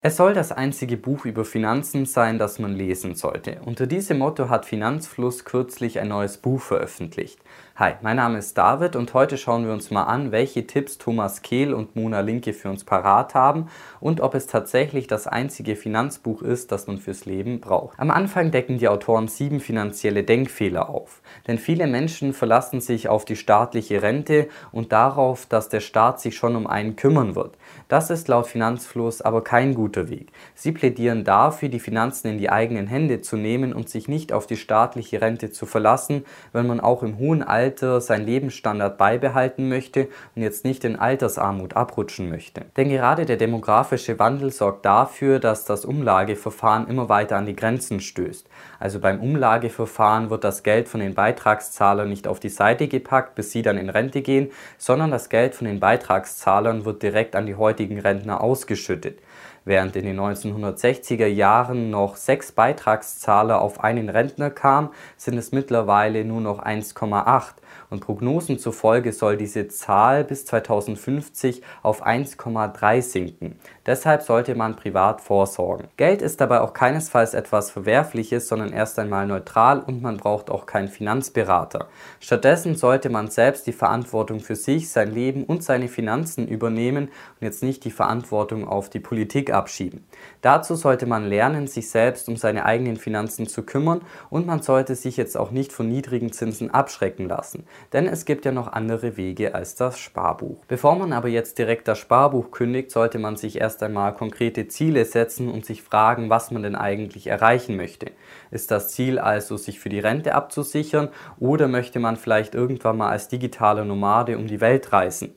Es soll das einzige Buch über Finanzen sein, das man lesen sollte. Unter diesem Motto hat Finanzfluss kürzlich ein neues Buch veröffentlicht. Hi, mein Name ist David und heute schauen wir uns mal an, welche Tipps Thomas Kehl und Mona Linke für uns parat haben und ob es tatsächlich das einzige Finanzbuch ist, das man fürs Leben braucht. Am Anfang decken die Autoren sieben finanzielle Denkfehler auf. Denn viele Menschen verlassen sich auf die staatliche Rente und darauf, dass der Staat sich schon um einen kümmern wird. Das ist laut Finanzfluss aber kein guter Weg. Sie plädieren dafür, die Finanzen in die eigenen Hände zu nehmen und sich nicht auf die staatliche Rente zu verlassen, wenn man auch im hohen Alter Alter seinen Lebensstandard beibehalten möchte und jetzt nicht in Altersarmut abrutschen möchte. Denn gerade der demografische Wandel sorgt dafür, dass das Umlageverfahren immer weiter an die Grenzen stößt. Also beim Umlageverfahren wird das Geld von den Beitragszahlern nicht auf die Seite gepackt, bis sie dann in Rente gehen, sondern das Geld von den Beitragszahlern wird direkt an die heutigen Rentner ausgeschüttet. Während in den 1960er Jahren noch sechs Beitragszahler auf einen Rentner kam, sind es mittlerweile nur noch 1,8 und Prognosen zufolge soll diese Zahl bis 2050 auf 1,3 sinken. Deshalb sollte man privat vorsorgen. Geld ist dabei auch keinesfalls etwas Verwerfliches, sondern erst einmal neutral und man braucht auch keinen Finanzberater. Stattdessen sollte man selbst die Verantwortung für sich, sein Leben und seine Finanzen übernehmen und jetzt nicht die Verantwortung auf die Politik abschieben. Dazu sollte man lernen, sich selbst um seine eigenen Finanzen zu kümmern und man sollte sich jetzt auch nicht von niedrigen Zinsen abschrecken lassen. Denn es gibt ja noch andere Wege als das Sparbuch. Bevor man aber jetzt direkt das Sparbuch kündigt, sollte man sich erst erst einmal konkrete Ziele setzen und sich fragen, was man denn eigentlich erreichen möchte. Ist das Ziel also, sich für die Rente abzusichern oder möchte man vielleicht irgendwann mal als digitaler Nomade um die Welt reisen?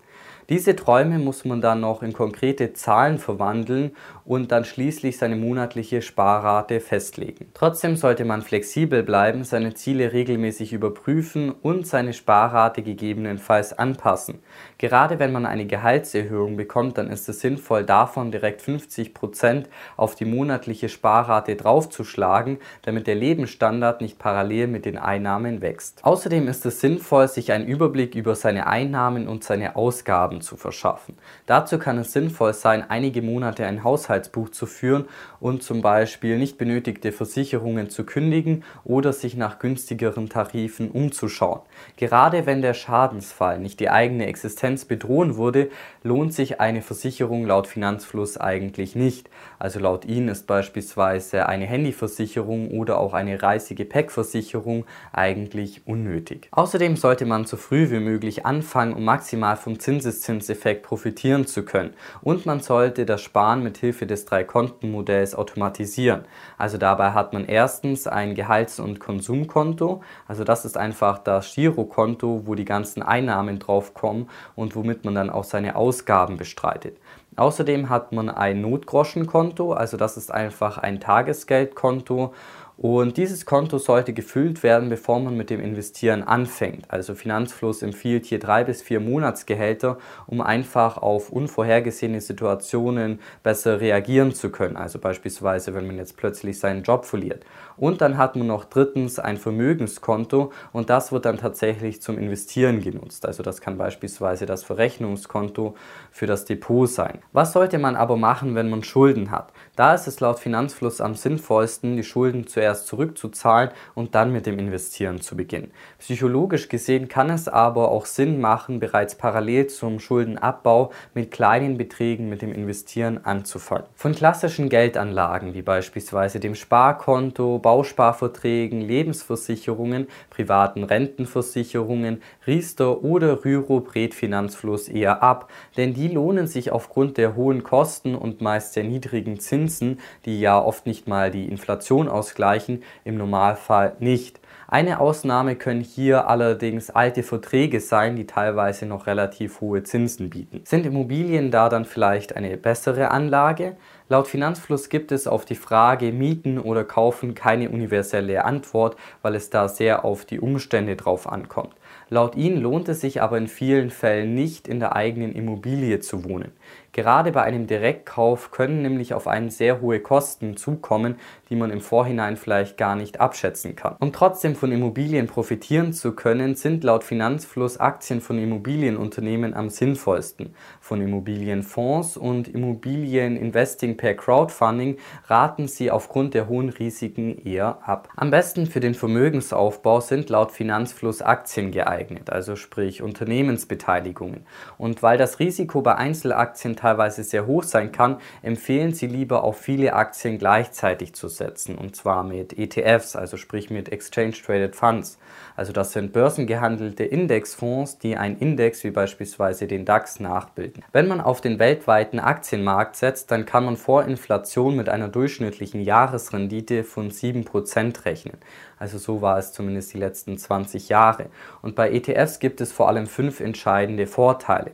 Diese Träume muss man dann noch in konkrete Zahlen verwandeln und dann schließlich seine monatliche Sparrate festlegen. Trotzdem sollte man flexibel bleiben, seine Ziele regelmäßig überprüfen und seine Sparrate gegebenenfalls anpassen. Gerade wenn man eine Gehaltserhöhung bekommt, dann ist es sinnvoll, davon direkt 50 Prozent auf die monatliche Sparrate draufzuschlagen, damit der Lebensstandard nicht parallel mit den Einnahmen wächst. Außerdem ist es sinnvoll, sich einen Überblick über seine Einnahmen und seine Ausgaben zu verschaffen. Dazu kann es sinnvoll sein, einige Monate ein Haushaltsbuch zu führen und zum Beispiel nicht benötigte Versicherungen zu kündigen oder sich nach günstigeren Tarifen umzuschauen. Gerade wenn der Schadensfall nicht die eigene Existenz bedrohen würde, lohnt sich eine Versicherung laut Finanzfluss eigentlich nicht. Also laut ihnen ist beispielsweise eine Handyversicherung oder auch eine Reisegepäckversicherung eigentlich unnötig. Außerdem sollte man so früh wie möglich anfangen, um maximal vom Zinseszins Zinseszinseffekt profitieren zu können. Und man sollte das Sparen mit Hilfe des Drei-Konten-Modells automatisieren. Also dabei hat man erstens ein Gehalts- und Konsumkonto. Also das ist einfach das Girokonto, wo die ganzen Einnahmen drauf kommen und womit man dann auch seine Ausgaben bestreitet. Außerdem hat man ein Notgroschenkonto, also das ist einfach ein Tagesgeldkonto und dieses Konto sollte gefüllt werden, bevor man mit dem Investieren anfängt. Also Finanzfluss empfiehlt hier drei bis vier Monatsgehälter, um einfach auf unvorhergesehene Situationen besser reagieren zu können. Also beispielsweise, wenn man jetzt plötzlich seinen Job verliert. Und dann hat man noch drittens ein Vermögenskonto und das wird dann tatsächlich zum Investieren genutzt. Also das kann beispielsweise das Verrechnungskonto für das Depot sein. Was sollte man aber machen, wenn man Schulden hat? Da ist es laut Finanzfluss am sinnvollsten, die Schulden zuerst zuerst zurückzuzahlen und dann mit dem Investieren zu beginnen. Psychologisch gesehen kann es aber auch Sinn machen, bereits parallel zum Schuldenabbau mit kleinen Beträgen mit dem Investieren anzufangen. Von klassischen Geldanlagen wie beispielsweise dem Sparkonto, Bausparverträgen, Lebensversicherungen, privaten Rentenversicherungen, Riester oder Rüro brät Finanzfluss eher ab, denn die lohnen sich aufgrund der hohen Kosten und meist sehr niedrigen Zinsen, die ja oft nicht mal die Inflation ausgleichen, erreichen, im Normalfall nicht. Eine Ausnahme können hier allerdings alte Verträge sein, die teilweise noch relativ hohe Zinsen bieten. Sind Immobilien da dann vielleicht eine bessere Anlage? Laut Finanzfluss gibt es auf die Frage Mieten oder Kaufen keine universelle Antwort, weil es da sehr auf die Umstände drauf ankommt. Laut ihnen lohnt es sich aber in vielen Fällen nicht, in der eigenen Immobilie zu wohnen. Gerade bei einem Direktkauf können nämlich auf einen sehr hohe Kosten zukommen, die man im Vorhinein vielleicht gar nicht abschätzen kann. Um trotzdem von Immobilien profitieren zu können, sind laut Finanzfluss Aktien von Immobilienunternehmen am sinnvollsten. Von Immobilienfonds und Immobilieninvesting per Crowdfunding raten sie aufgrund der hohen Risiken eher ab. Am besten für den Vermögensaufbau sind laut Finanzfluss Aktien geeignet, also sprich Unternehmensbeteiligungen. Und weil das Risiko bei Einzelaktien teilweise sehr hoch sein kann, empfehlen sie lieber auf viele Aktien gleichzeitig zu setzen, und zwar mit ETFs, also sprich mit Exchange Traded Funds. Also das sind börsengehandelte Indexfonds, die einen Index wie beispielsweise den DAX nachbilden. Wenn man auf den weltweiten Aktienmarkt setzt, dann kann man vor Inflation mit einer durchschnittlichen Jahresrendite von 7% rechnen. Also so war es zumindest die letzten 20 Jahre. Und bei ETFs gibt es vor allem fünf entscheidende Vorteile.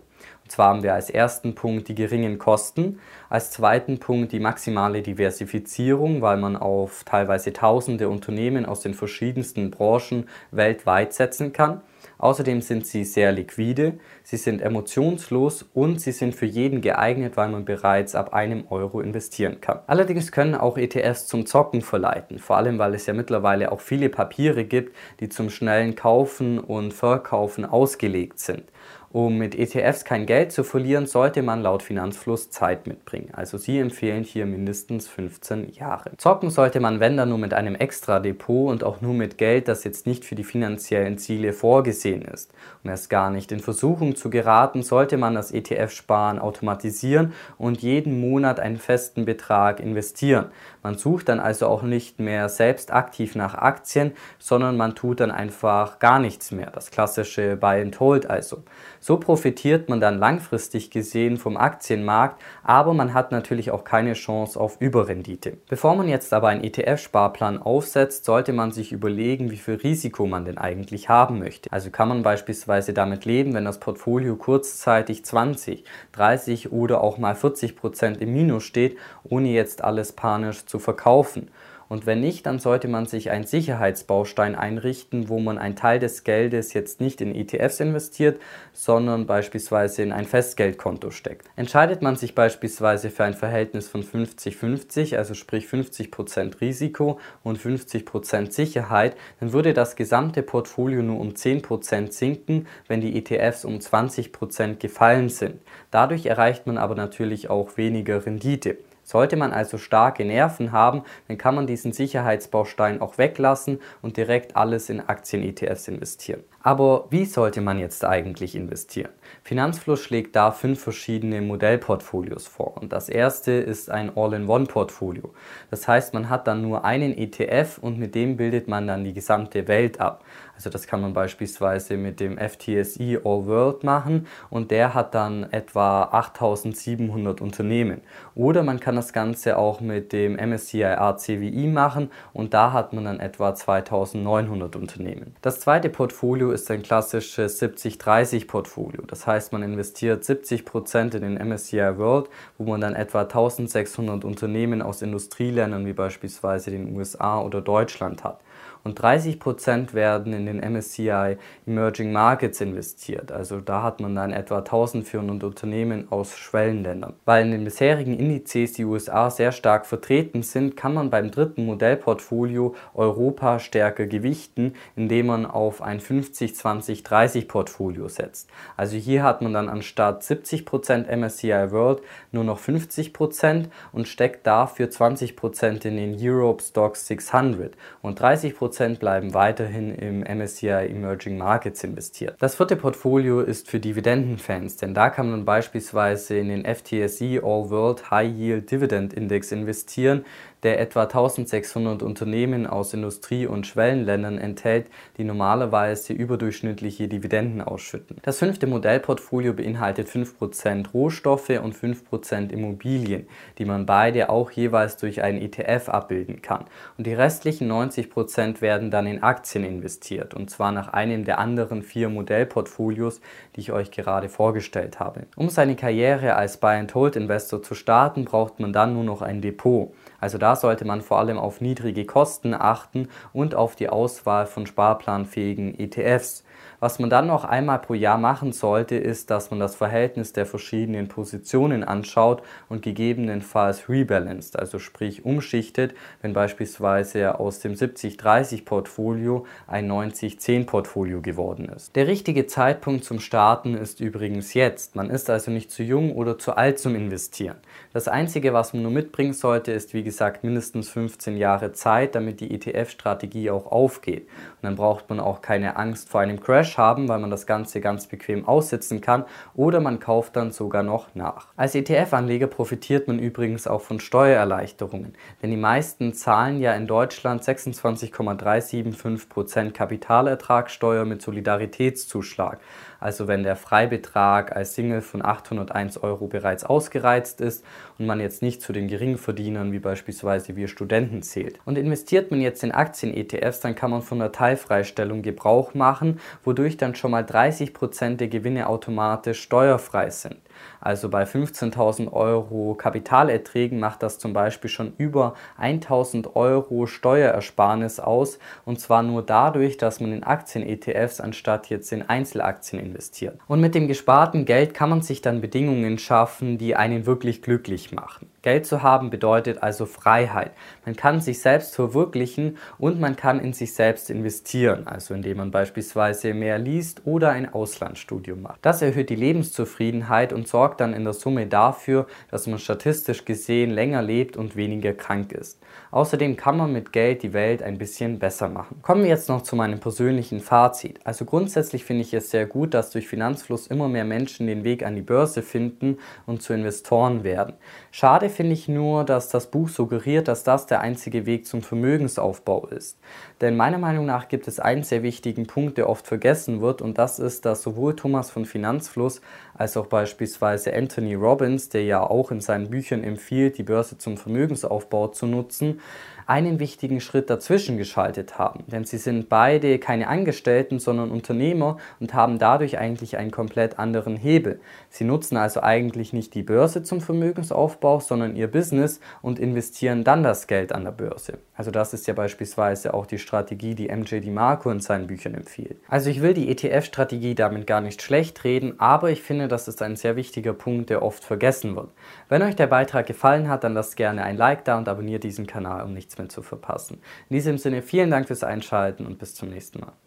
Und zwar haben wir als ersten Punkt die geringen Kosten, als zweiten Punkt die maximale Diversifizierung, weil man auf teilweise tausende Unternehmen aus den verschiedensten Branchen weltweit setzen kann. Außerdem sind sie sehr liquide, sie sind emotionslos und sie sind für jeden geeignet, weil man bereits ab einem Euro investieren kann. Allerdings können auch ETFs zum Zocken verleiten, vor allem weil es ja mittlerweile auch viele Papiere gibt, die zum schnellen Kaufen und Verkaufen ausgelegt sind. Um mit ETFs kein Geld zu verlieren, sollte man laut Finanzfluss Zeit mitbringen. Also sie empfehlen hier mindestens 15 Jahre. Zocken sollte man, wenn dann nur mit einem extra Depot und auch nur mit Geld, das jetzt nicht für die finanziellen Ziele vorgesehen ist. Um erst gar nicht in Versuchung zu geraten, sollte man das ETF-Sparen automatisieren und jeden Monat einen festen Betrag investieren. Man sucht dann also auch nicht mehr selbst aktiv nach Aktien, sondern man tut dann einfach gar nichts mehr. Das klassische Buy and Hold also. So profitiert man dann langfristig gesehen vom Aktienmarkt, aber man hat natürlich auch keine Chance auf Überrendite. Bevor man jetzt aber einen ETF-Sparplan aufsetzt, sollte man sich überlegen, wie viel Risiko man denn eigentlich haben möchte. Also kann man beispielsweise damit leben, wenn das Portfolio kurzzeitig 20, 30 oder auch mal 40 Prozent im Minus steht, ohne jetzt alles panisch zu verkaufen. Und wenn nicht, dann sollte man sich einen Sicherheitsbaustein einrichten, wo man einen Teil des Geldes jetzt nicht in ETFs investiert, sondern beispielsweise in ein Festgeldkonto steckt. Entscheidet man sich beispielsweise für ein Verhältnis von 50-50, also sprich 50% Risiko und 50% Sicherheit, dann würde das gesamte Portfolio nur um 10% sinken, wenn die ETFs um 20% gefallen sind. Dadurch erreicht man aber natürlich auch weniger Rendite. Sollte man also starke Nerven haben, dann kann man diesen Sicherheitsbaustein auch weglassen und direkt alles in Aktien-ETFs investieren. Aber wie sollte man jetzt eigentlich investieren? Finanzfluss schlägt da fünf verschiedene Modellportfolios vor. Und das erste ist ein All-in-One-Portfolio. Das heißt, man hat dann nur einen ETF und mit dem bildet man dann die gesamte Welt ab. Also das kann man beispielsweise mit dem FTSE All World machen und der hat dann etwa 8700 Unternehmen. Oder man kann das Ganze auch mit dem MSCI RCWI machen und da hat man dann etwa 2900 Unternehmen. Das zweite Portfolio ist ein klassisches 70-30 Portfolio. Das heißt, man investiert 70% in den MSCI World, wo man dann etwa 1600 Unternehmen aus Industrieländern wie beispielsweise den USA oder Deutschland hat und 30% werden in den MSCI Emerging Markets investiert. Also da hat man dann etwa 1400 Unternehmen aus Schwellenländern. Weil in den bisherigen Indizes die USA sehr stark vertreten sind, kann man beim dritten Modellportfolio Europa stärker gewichten, indem man auf ein 50-20-30 Portfolio setzt. Also hier hat man dann anstatt 70% MSCI World nur noch 50% und steckt dafür 20% in den Europe Stocks 600 und 30 Prozent bleiben weiterhin im MSCI Emerging Markets investiert. Das vierte Portfolio ist für Dividendenfans, denn da kann man beispielsweise in den FTSE All World High Yield Dividend Index investieren, der etwa 1600 Unternehmen aus Industrie- und Schwellenländern enthält, die normalerweise überdurchschnittliche Dividenden ausschütten. Das fünfte Modellportfolio beinhaltet 5% Rohstoffe und 5% Immobilien, die man beide auch jeweils durch einen ETF abbilden kann. Und die restlichen 90% werden dann in Aktien investiert, und zwar nach einem der anderen vier Modellportfolios, die ich euch gerade vorgestellt habe. Um seine Karriere als Buy-and-Hold-Investor zu starten, braucht man dann nur noch ein Depot. Also da sollte man vor allem auf niedrige Kosten achten und auf die Auswahl von sparplanfähigen ETFs. Was man dann noch einmal pro Jahr machen sollte, ist, dass man das Verhältnis der verschiedenen Positionen anschaut und gegebenenfalls rebalanced, also sprich umschichtet, wenn beispielsweise aus dem 70-30 Portfolio ein 90-10 Portfolio geworden ist. Der richtige Zeitpunkt zum Starten ist übrigens jetzt. Man ist also nicht zu jung oder zu alt zum Investieren. Das Einzige, was man nur mitbringen sollte, ist wie gesagt mindestens 15 Jahre Zeit, damit die ETF-Strategie auch aufgeht. Und dann braucht man auch keine Angst vor einem Crash haben, weil man das Ganze ganz bequem aussitzen kann oder man kauft dann sogar noch nach. Als ETF-Anleger profitiert man übrigens auch von Steuererleichterungen, denn die meisten zahlen ja in Deutschland 26,375% Kapitalertragssteuer mit Solidaritätszuschlag. Also wenn der Freibetrag als Single von 801 Euro bereits ausgereizt ist und man jetzt nicht zu den Geringverdienern wie beispielsweise wir Studenten zählt. Und investiert man jetzt in Aktien-ETFs, dann kann man von der Teilfreistellung Gebrauch machen, wodurch dann schon mal 30% der Gewinne automatisch steuerfrei sind. Also bei 15.000 Euro Kapitalerträgen macht das zum Beispiel schon über 1.000 Euro Steuerersparnis aus und zwar nur dadurch, dass man in Aktien-ETFs anstatt jetzt in Einzelaktien investiert. Und mit dem gesparten Geld kann man sich dann Bedingungen schaffen, die einen wirklich glücklich machen. Geld zu haben bedeutet also Freiheit. Man kann sich selbst verwirklichen und man kann in sich selbst investieren, also indem man beispielsweise mehr liest oder ein Auslandsstudium macht. Das erhöht die Lebenszufriedenheit und sorgt dann in der Summe dafür, dass man statistisch gesehen länger lebt und weniger krank ist. Außerdem kann man mit Geld die Welt ein bisschen besser machen. Kommen wir jetzt noch zu meinem persönlichen Fazit. Also grundsätzlich finde ich es sehr gut, dass durch Finanzfluss immer mehr Menschen den Weg an die Börse finden und zu Investoren werden. Schade finde ich nur, dass das Buch suggeriert, dass das der einzige Weg zum Vermögensaufbau ist. Denn meiner Meinung nach gibt es einen sehr wichtigen Punkt, der oft vergessen wird und das ist, dass sowohl Thomas von Finanzfluss als auch beispielsweise Anthony Robbins, der ja auch in seinen Büchern empfiehlt, die Börse zum Vermögensaufbau zu nutzen, einen wichtigen Schritt dazwischen geschaltet haben. Denn sie sind beide keine Angestellten, sondern Unternehmer und haben dadurch eigentlich einen komplett anderen Hebel. Sie nutzen also eigentlich nicht die Börse zum Vermögensaufbau, sondern ihr Business und investieren dann das Geld an der Börse. Also das ist ja beispielsweise auch die Strategie, die MJ DiMarco in seinen Büchern empfiehlt. Also ich will die ETF-Strategie damit gar nicht schlecht reden, aber ich finde, das ist ein sehr wichtiger Punkt, der oft vergessen wird. Wenn euch der Beitrag gefallen hat, dann lasst gerne ein Like da und abonniert diesen Kanal, um mehr zu verpassen. In diesem Sinne vielen Dank fürs Einschalten und bis zum nächsten Mal.